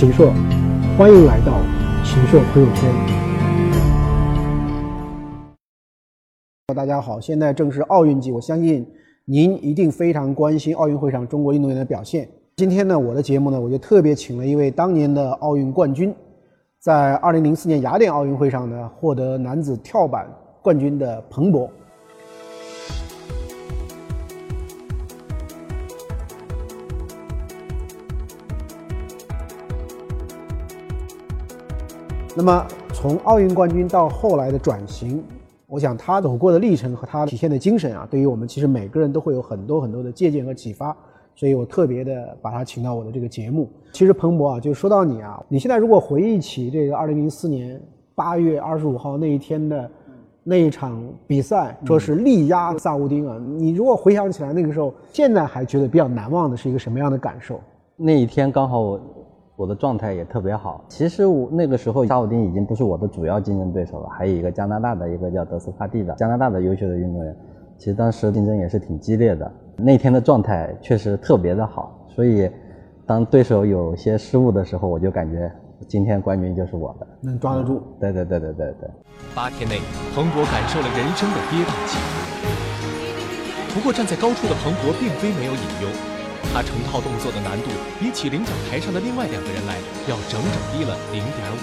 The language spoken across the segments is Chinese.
秦朔，欢迎来到秦朔朋友圈。大家好，现在正是奥运季，我相信您一定非常关心奥运会上中国运动员的表现。今天呢，我的节目呢，我就特别请了一位当年的奥运冠军，在2004年雅典奥运会上呢，获得男子跳板冠军的彭博。那么，从奥运冠军到后来的转型，我想他走过的历程和他体现的精神啊，对于我们其实每个人都会有很多很多的借鉴和启发。所以我特别的把他请到我的这个节目。其实彭博啊，就说到你啊，你现在如果回忆起这个2004年8月25号那一天的那一场比赛，说是力压萨乌丁啊，你如果回想起来那个时候，现在还觉得比较难忘的是一个什么样的感受？那一天刚好。我的状态也特别好。其实我那个时候，沙武丁已经不是我的主要竞争对手了，还有一个加拿大的一个叫德斯帕蒂的加拿大的优秀的运动员。其实当时竞争也是挺激烈的。那天的状态确实特别的好，所以当对手有些失误的时候，我就感觉今天冠军就是我的，能抓得住。对对对对对对。八天内，彭博感受了人生的跌宕起伏。不过站在高处的彭博并非没有隐忧。他成套动作的难度比起领奖台上的另外两个人来，要整整低了零点五。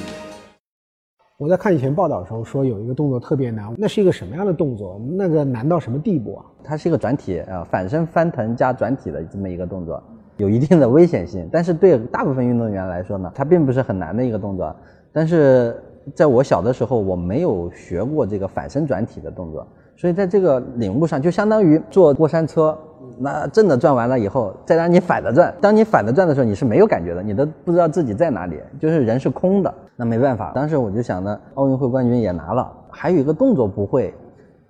我在看以前报道的时候说有一个动作特别难，那是一个什么样的动作？那个难到什么地步啊？它是一个转体啊，反身翻腾加转体的这么一个动作，有一定的危险性。但是对大部分运动员来说呢，它并不是很难的一个动作。但是在我小的时候，我没有学过这个反身转体的动作，所以在这个领悟上就相当于坐过山车。那正的转完了以后，再让你反的转。当你反的转的时候，你是没有感觉的，你都不知道自己在哪里，就是人是空的。那没办法，当时我就想呢，奥运会冠军也拿了，还有一个动作不会，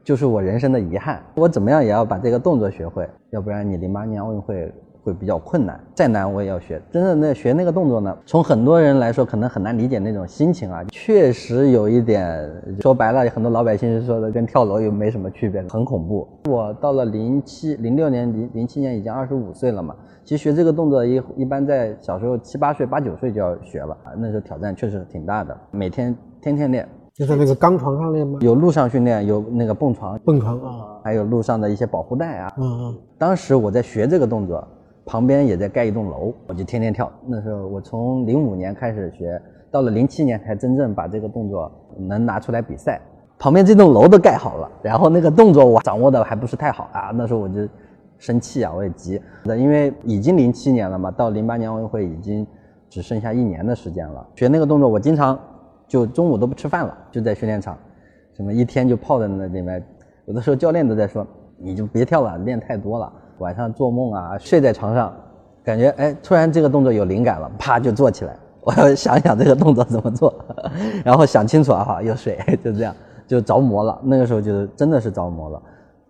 就是我人生的遗憾。我怎么样也要把这个动作学会，要不然你零八年奥运会。会比较困难，再难我也要学。真的，那学那个动作呢？从很多人来说，可能很难理解那种心情啊。确实有一点，说白了，很多老百姓是说的，跟跳楼又没什么区别，很恐怖。我到了零七、零六年、零零七年已经二十五岁了嘛。其实学这个动作一一般在小时候七八岁、八九岁就要学了啊。那时候挑战确实挺大的，每天天天练。就在那个钢床上练吗？有路上训练，有那个蹦床、蹦床啊，还有路上的一些保护带啊。嗯嗯。当时我在学这个动作。旁边也在盖一栋楼，我就天天跳。那时候我从零五年开始学，到了零七年才真正把这个动作能拿出来比赛。旁边这栋楼都盖好了，然后那个动作我掌握的还不是太好啊。那时候我就生气啊，我也急。那因为已经零七年了嘛，到零八年奥运会已经只剩下一年的时间了。学那个动作，我经常就中午都不吃饭了，就在训练场，什么一天就泡在那里面。有的时候教练都在说，你就别跳了，练太多了。晚上做梦啊，睡在床上，感觉哎，突然这个动作有灵感了，啪就做起来。我要想想这个动作怎么做，然后想清楚啊，哈，又睡，就这样就着魔了。那个时候就是真的是着魔了。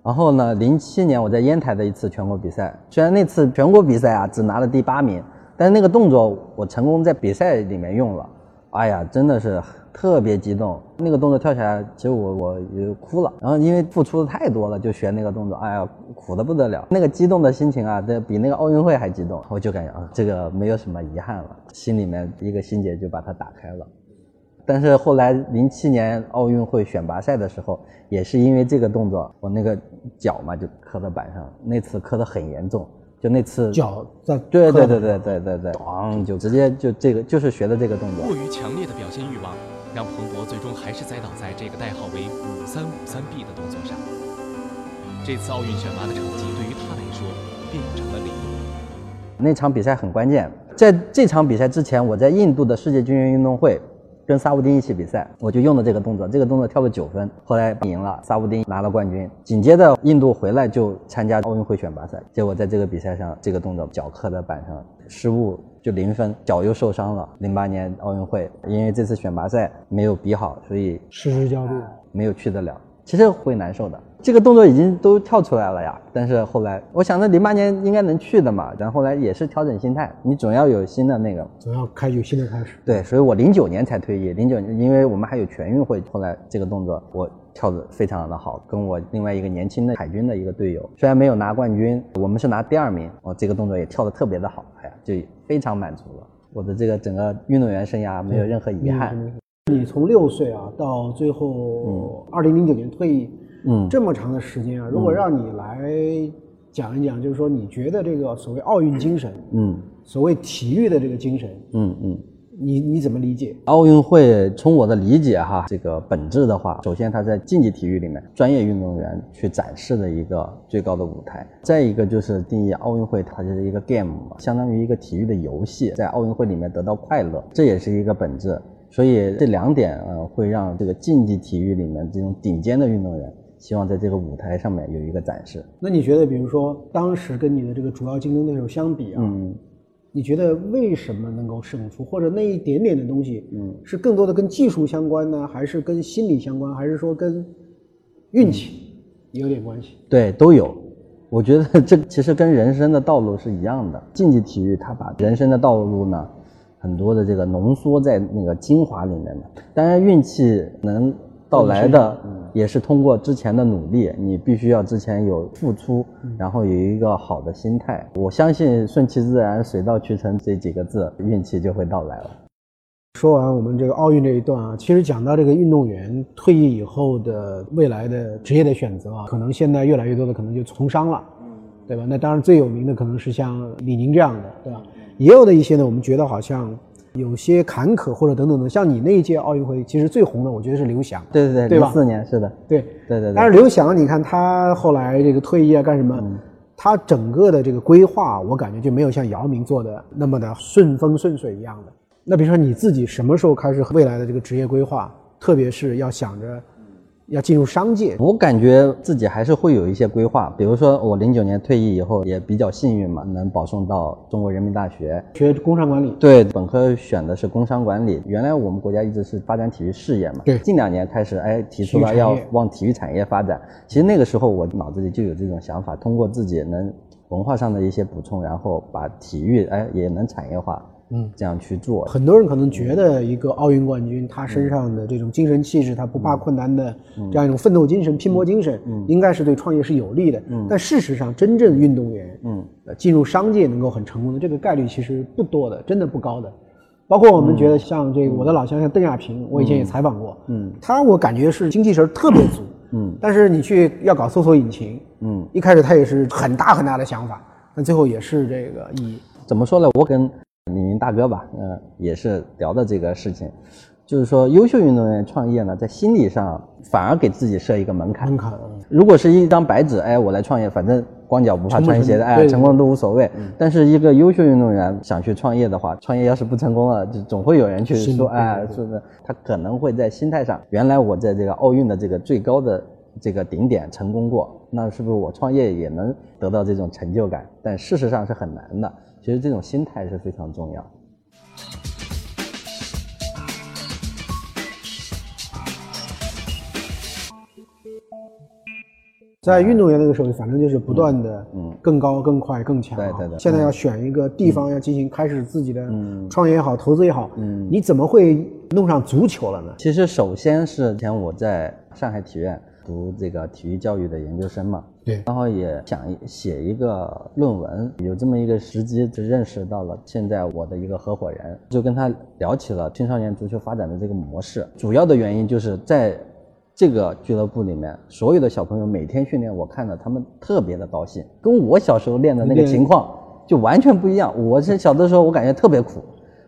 然后呢，零七年我在烟台的一次全国比赛，虽然那次全国比赛啊只拿了第八名，但是那个动作我成功在比赛里面用了。哎呀，真的是。特别激动，那个动作跳起来，其实我我也哭了。然后因为付出的太多了，就学那个动作，哎呀，苦的不得了。那个激动的心情啊，这比那个奥运会还激动。我就感觉啊，这个没有什么遗憾了，心里面一个心结就把它打开了。但是后来零七年奥运会选拔赛的时候，也是因为这个动作，我那个脚嘛就磕到板上，那次磕得很严重。就那次脚在对对对对对对对，咣就直接就这个就是学的这个动作。过于强烈的表现欲望。让彭博最终还是栽倒在这个代号为五三五三 B 的动作上。这次奥运选拔的成绩对于他来说变成了零。那场比赛很关键，在这场比赛之前，我在印度的世界军人运动会跟萨乌丁一起比赛，我就用了这个动作，这个动作跳了九分，后来赢了，萨乌丁拿了冠军。紧接着印度回来就参加奥运会选拔赛，结果在这个比赛上，这个动作脚磕在板上，失误。就零分，脚又受伤了。零八年奥运会，因为这次选拔赛没有比好，所以失之交臂，没有去得了。其实会难受的。这个动作已经都跳出来了呀，但是后来我想，着零八年应该能去的嘛。然后来也是调整心态，你总要有新的那个，总要开有新的开始。对，所以我零九年才退役。零九年，因为我们还有全运会，后来这个动作我跳的非常的好，跟我另外一个年轻的海军的一个队友，虽然没有拿冠军，我们是拿第二名，我这个动作也跳的特别的好，就非常满足了。我的这个整个运动员生涯没有任何遗憾。你从六岁啊到最后二零零九年退役，嗯，这么长的时间啊，如果让你来讲一讲，就是说你觉得这个所谓奥运精神，嗯，所谓体育的这个精神，嗯嗯。你你怎么理解奥运会？从我的理解哈，这个本质的话，首先它在竞技体育里面，专业运动员去展示的一个最高的舞台。再一个就是定义奥运会，它就是一个 game，相当于一个体育的游戏，在奥运会里面得到快乐，这也是一个本质。所以这两点呃，会让这个竞技体育里面这种顶尖的运动员，希望在这个舞台上面有一个展示。那你觉得，比如说当时跟你的这个主要竞争对手相比啊？嗯。你觉得为什么能够胜出，或者那一点点的东西，嗯，是更多的跟技术相关呢，还是跟心理相关，还是说跟运气有点关系？对，都有。我觉得这其实跟人生的道路是一样的。竞技体育它把人生的道路呢，很多的这个浓缩在那个精华里面的。当然，运气能。到来的也是通过之前的努力，你必须要之前有付出，然后有一个好的心态。我相信顺其自然、水到渠成这几个字，运气就会到来了。说完我们这个奥运这一段啊，其实讲到这个运动员退役以后的未来的职业的选择啊，可能现在越来越多的可能就从商了，对吧？那当然最有名的可能是像李宁这样的，对吧？也有的一些呢，我们觉得好像。有些坎坷或者等等的，像你那一届奥运会，其实最红的，我觉得是刘翔。对对对，对吧？四年是的，对对对。但是刘翔，你看他后来这个退役啊，干什么？他整个的这个规划，我感觉就没有像姚明做的那么的顺风顺水一样的。那比如说你自己什么时候开始未来的这个职业规划，特别是要想着。要进入商界，我感觉自己还是会有一些规划。比如说，我零九年退役以后也比较幸运嘛，能保送到中国人民大学学工商管理。对，本科选的是工商管理。原来我们国家一直是发展体育事业嘛，对。近两年开始，哎，提出了要往体育产业发展。其实那个时候我脑子里就有这种想法，通过自己能文化上的一些补充，然后把体育哎也能产业化。嗯，这样去做，很多人可能觉得一个奥运冠军，他身上的这种精神气质，他不怕困难的这样一种奋斗精神、拼搏精神，应该是对创业是有利的。但事实上，真正运动员，嗯，进入商界能够很成功的这个概率其实不多的，真的不高的。包括我们觉得像这个我的老乡，像邓亚萍，我以前也采访过，嗯，他我感觉是精气神特别足，嗯，但是你去要搞搜索引擎，嗯，一开始他也是很大很大的想法，但最后也是这个以怎么说呢？我跟大哥吧，嗯，也是聊的这个事情，就是说，优秀运动员创业呢，在心理上反而给自己设一个门槛。门槛。如果是一张白纸，哎，我来创业，反正光脚不怕穿鞋的，哎，成功都无所谓。但是一个优秀运动员想去创业的话，创业要是不成功了，就总会有人去说，哎，是不是？他可能会在心态上，原来我在这个奥运的这个最高的这个顶点成功过，那是不是我创业也能得到这种成就感？但事实上是很难的。其实这种心态是非常重要。在运动员那个时候，反正就是不断的，嗯，更高、更快、更强。对对对。现在要选一个地方，要进行开始自己的创业也好，投资也好，嗯，你怎么会弄上足球了呢？其实，首先是前我在上海体院。读这个体育教育的研究生嘛，对，然后也想写一个论文，有这么一个时机，就认识到了现在我的一个合伙人，就跟他聊起了青少年足球发展的这个模式。主要的原因就是在这个俱乐部里面，所有的小朋友每天训练，我看着他们特别的高兴，跟我小时候练的那个情况就完全不一样。我是小的时候，我感觉特别苦，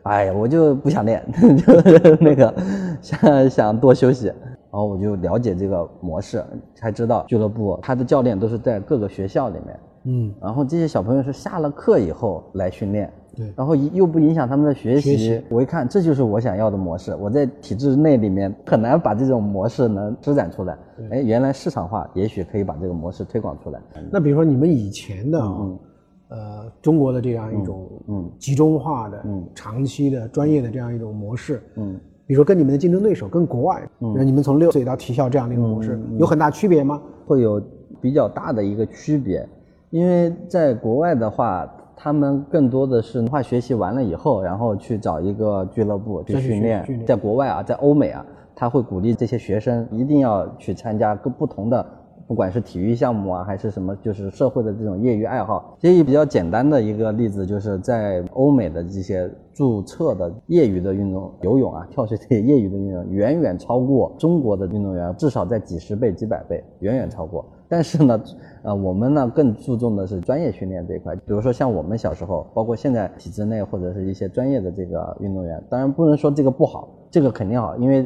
哎呀，我就不想练，就那个想想多休息。然后我就了解这个模式，才知道俱乐部他的教练都是在各个学校里面，嗯，然后这些小朋友是下了课以后来训练，对，然后又不影响他们的学习。我一看，这就是我想要的模式。我在体制内里面很难把这种模式能施展出来。哎，原来市场化也许可以把这个模式推广出来。那比如说你们以前的，嗯呃，中国的这样一种嗯集中化的、嗯长期的专业的这样一种模式，嗯。比如说跟你们的竞争对手，跟国外，嗯，你们从六岁到体校这样的一个模式，有很大区别吗？会有比较大的一个区别，因为在国外的话，他们更多的是文化学习完了以后，然后去找一个俱乐部去训练。在国外啊，在欧美啊，他会鼓励这些学生一定要去参加各不同的不管是体育项目啊，还是什么，就是社会的这种业余爱好。其实比较简单的一个例子，就是在欧美的这些注册的业余的运动，游泳啊、跳水这些业余的运动，远远超过中国的运动员，至少在几十倍、几百倍，远远超过。但是呢，呃，我们呢更注重的是专业训练这一块。比如说像我们小时候，包括现在体制内或者是一些专业的这个运动员，当然不能说这个不好，这个肯定好，因为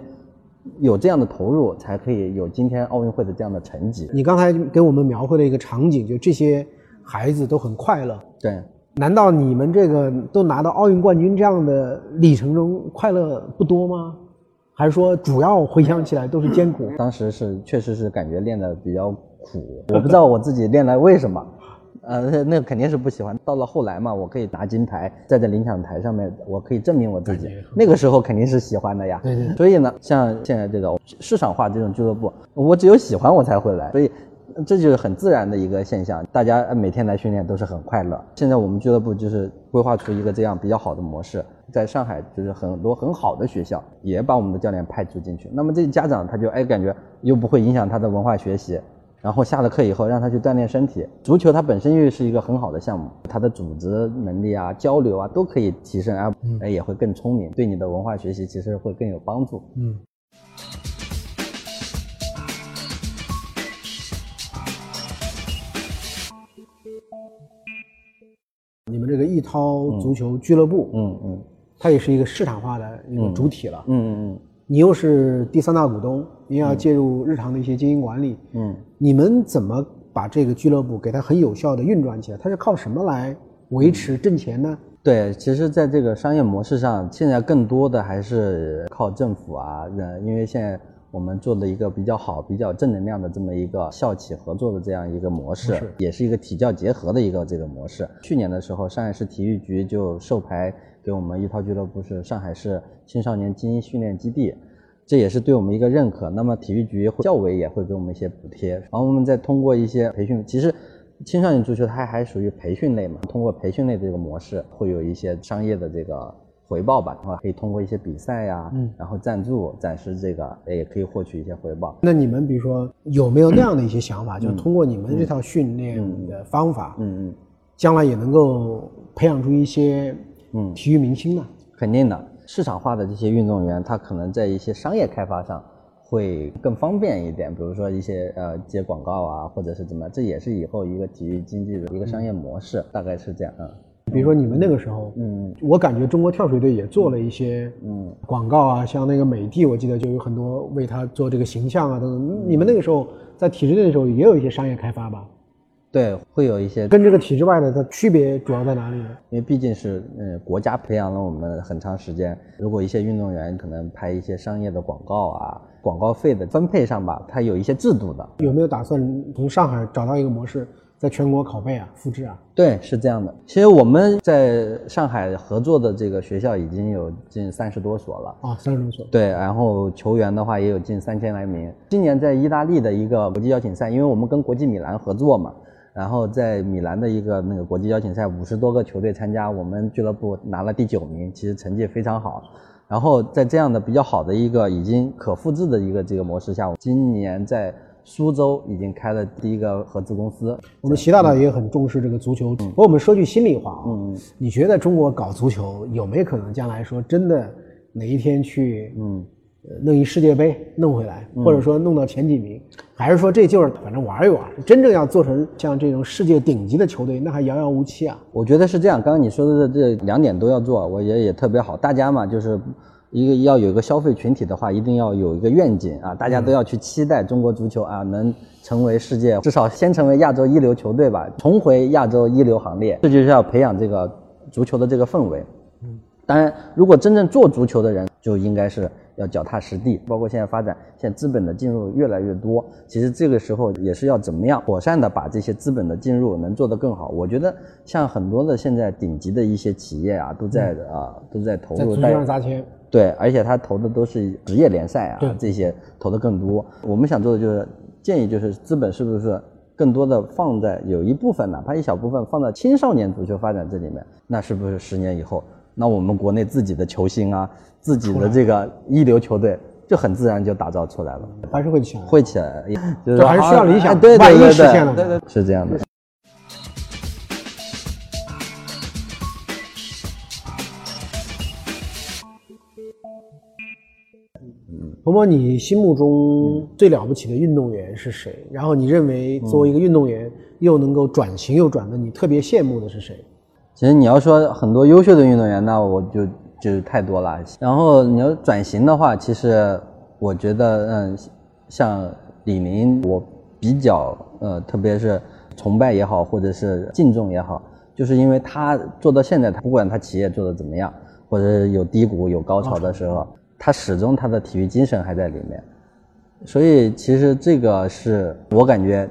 有这样的投入，才可以有今天奥运会的这样的成绩。你刚才给我们描绘了一个场景，就这些孩子都很快乐。对，难道你们这个都拿到奥运冠军这样的历程中，快乐不多吗？还是说主要回想起来都是艰苦？当时是确实是感觉练的比较。苦，我不知道我自己练来为什么，呃，那肯定是不喜欢。到了后来嘛，我可以拿金牌，站在领奖台上面，我可以证明我自己。那个时候肯定是喜欢的呀。对对。所以呢，像现在这种市场化这种俱乐部，我只有喜欢我才会来，所以这就是很自然的一个现象。大家每天来训练都是很快乐。现在我们俱乐部就是规划出一个这样比较好的模式，在上海就是很多很好的学校也把我们的教练派驻进去。那么这家长他就哎感觉又不会影响他的文化学习。然后下了课以后，让他去锻炼身体。足球它本身又是一个很好的项目，它的组织能力啊、交流啊都可以提升，而也会更聪明，对你的文化学习其实会更有帮助。嗯。你们这个易涛足球俱乐部，嗯嗯，它也是一个市场化的一个主体了。嗯嗯嗯。你又是第三大股东，你要介入日常的一些经营管理。嗯，你们怎么把这个俱乐部给它很有效的运转起来？它是靠什么来维持挣钱呢？对，其实，在这个商业模式上，现在更多的还是靠政府啊，因为现在我们做的一个比较好、比较正能量的这么一个校企合作的这样一个模式，也是一个体教结合的一个这个模式。去年的时候，上海市体育局就授牌。给我们一套俱乐部是上海市青少年精英训练基地，这也是对我们一个认可。那么体育局教委也会给我们一些补贴，然后我们再通过一些培训，其实青少年足球它还属于培训类嘛，通过培训类这个模式会有一些商业的这个回报吧，然后可以通过一些比赛呀，嗯，然后赞助，暂时这个也可以获取一些回报。那你们比如说有没有那样的一些想法，就是通过你们这套训练的方法，嗯嗯，将来也能够培养出一些。嗯，体育明星呢？肯定的，市场化的这些运动员，他可能在一些商业开发上会更方便一点，比如说一些呃接广告啊，或者是怎么，这也是以后一个体育经济的一个商业模式，大概是这样。嗯，比如说你们那个时候，嗯，我感觉中国跳水队也做了一些嗯广告啊，像那个美的，我记得就有很多为他做这个形象啊等等。你们那个时候在体制内的时候也有一些商业开发吧？对，会有一些跟这个体制外的它区别主要在哪里呢？因为毕竟是嗯国家培养了我们很长时间，如果一些运动员可能拍一些商业的广告啊，广告费的分配上吧，它有一些制度的。有没有打算从上海找到一个模式，在全国拷贝啊、复制啊？对，是这样的。其实我们在上海合作的这个学校已经有近三十多所了啊，三十多所。对，然后球员的话也有近三千来名。今年在意大利的一个国际邀请赛，因为我们跟国际米兰合作嘛。然后在米兰的一个那个国际邀请赛，五十多个球队参加，我们俱乐部拿了第九名，其实成绩非常好。然后在这样的比较好的一个已经可复制的一个这个模式下，今年在苏州已经开了第一个合资公司。我们习大大也很重视这个足球。不过我们说句心里话啊，你觉得中国搞足球有没有可能将来说真的哪一天去嗯？弄一世界杯弄回来，或者说弄到前几名，还是说这就是反正玩一玩？真正要做成像这种世界顶级的球队，那还遥遥无期啊！我觉得是这样。刚刚你说的这两点都要做，我觉得也特别好。大家嘛，就是一个要有一个消费群体的话，一定要有一个愿景啊！大家都要去期待中国足球啊，能成为世界至少先成为亚洲一流球队吧，重回亚洲一流行列。这就是要培养这个足球的这个氛围。嗯，当然，如果真正做足球的人，就应该是。要脚踏实地，包括现在发展，现在资本的进入越来越多。其实这个时候也是要怎么样妥善的把这些资本的进入能做得更好。我觉得像很多的现在顶级的一些企业啊，都在啊都在投入。在上砸钱。对，而且他投的都是职业联赛啊，这些投的更多。我们想做的就是建议，就是资本是不是更多的放在有一部分，哪怕一小部分放在青少年足球发展这里面，那是不是十年以后？那我们国内自己的球星啊，自己的这个一流球队就很自然就打造出来了，还是会起来，会起来，就还是需要理想，对万一实现了，对对，是这样的。鹏鹏，你心目中最了不起的运动员是谁？然后你认为作为一个运动员又能够转型又转的，你特别羡慕的是谁？其实你要说很多优秀的运动员，那我就就太多了。然后你要转型的话，其实我觉得，嗯，像李宁，我比较呃，特别是崇拜也好，或者是敬重也好，就是因为他做到现在，他不管他企业做的怎么样，或者有低谷有高潮的时候。他始终他的体育精神还在里面，所以其实这个是我感觉，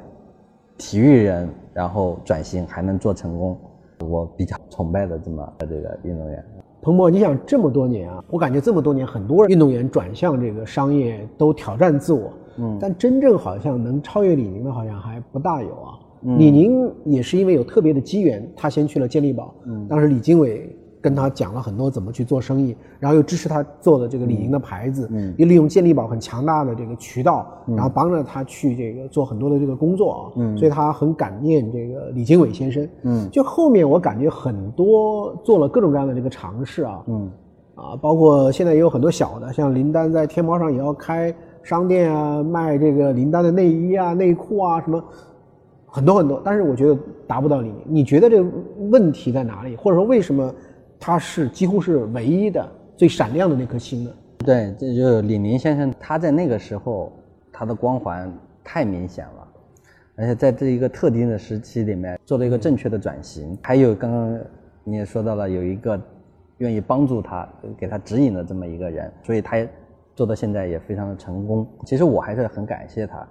体育人然后转型还能做成功，我比较崇拜的这么这个运动员。彭博，你想这么多年啊，我感觉这么多年很多运动员转向这个商业都挑战自我，嗯，但真正好像能超越李宁的，好像还不大有啊。李宁也是因为有特别的机缘，他先去了健力宝，嗯，当时李经纬。跟他讲了很多怎么去做生意，然后又支持他做的这个李宁的牌子，嗯，又利用健力宝很强大的这个渠道，然后帮着他去这个做很多的这个工作啊，嗯，所以他很感念这个李经纬先生，嗯，就后面我感觉很多做了各种各样的这个尝试啊，嗯，啊，包括现在也有很多小的，像林丹在天猫上也要开商店啊，卖这个林丹的内衣啊、内裤啊什么，很多很多，但是我觉得达不到李宁，你觉得这个问题在哪里，或者说为什么？他是几乎是唯一的最闪亮的那颗星的。对，这就是李宁先生，他在那个时候他的光环太明显了，而且在这一个特定的时期里面做了一个正确的转型。还有刚刚你也说到了，有一个愿意帮助他、给他指引的这么一个人，所以他做到现在也非常的成功。其实我还是很感谢他，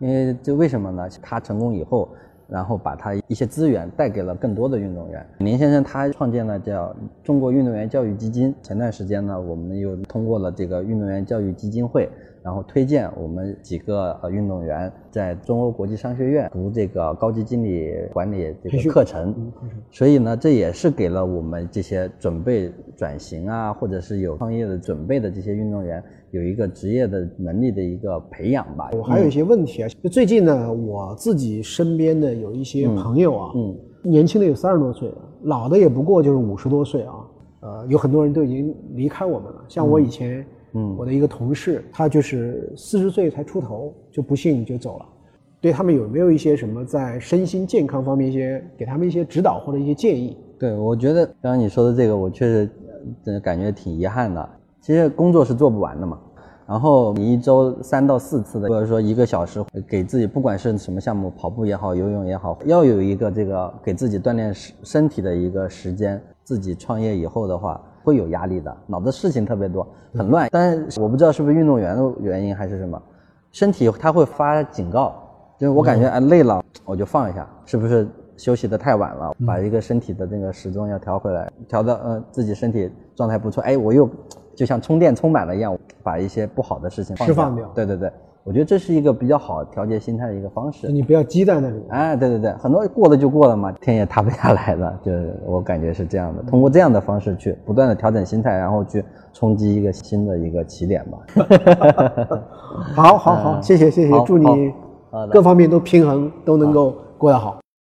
因为这为什么呢？他成功以后。然后把他一些资源带给了更多的运动员。林先生他创建了叫中国运动员教育基金。前段时间呢，我们又通过了这个运动员教育基金会，然后推荐我们几个呃运动员在中欧国际商学院读这个高级经理管理这个课程。所以呢，这也是给了我们这些准备转型啊，或者是有创业的准备的这些运动员。有一个职业的能力的一个培养吧。我还有一些问题啊，就最近呢，我自己身边的有一些朋友啊，嗯，年轻的有三十多岁了，老的也不过就是五十多岁啊。呃，有很多人都已经离开我们了。像我以前，嗯，我的一个同事，他就是四十岁才出头就不幸就走了。对他们有没有一些什么在身心健康方面一些给他们一些指导或者一些建议？对，我觉得刚刚你说的这个，我确实真的感觉挺遗憾的。其实工作是做不完的嘛，然后你一周三到四次的，或者说一个小时给自己，不管是什么项目，跑步也好，游泳也好，要有一个这个给自己锻炼身身体的一个时间。自己创业以后的话，会有压力的，脑子事情特别多，很乱。但是我不知道是不是运动员的原因还是什么，身体他会发警告，就是我感觉哎累了，我就放一下，是不是休息的太晚了？把一个身体的那个时钟要调回来，调到呃自己身体状态不错，哎，我又。就像充电充满了一样，把一些不好的事情释放掉。对对对，我觉得这是一个比较好调节心态的一个方式。你不要积在那里。哎，对对对，很多过了就过了嘛，天也塌不下来的，就是我感觉是这样的。通过这样的方式去不断的调整心态，然后去冲击一个新的一个起点吧。好，好，好，谢谢，谢谢，祝你各方面都平衡，都能够过得好。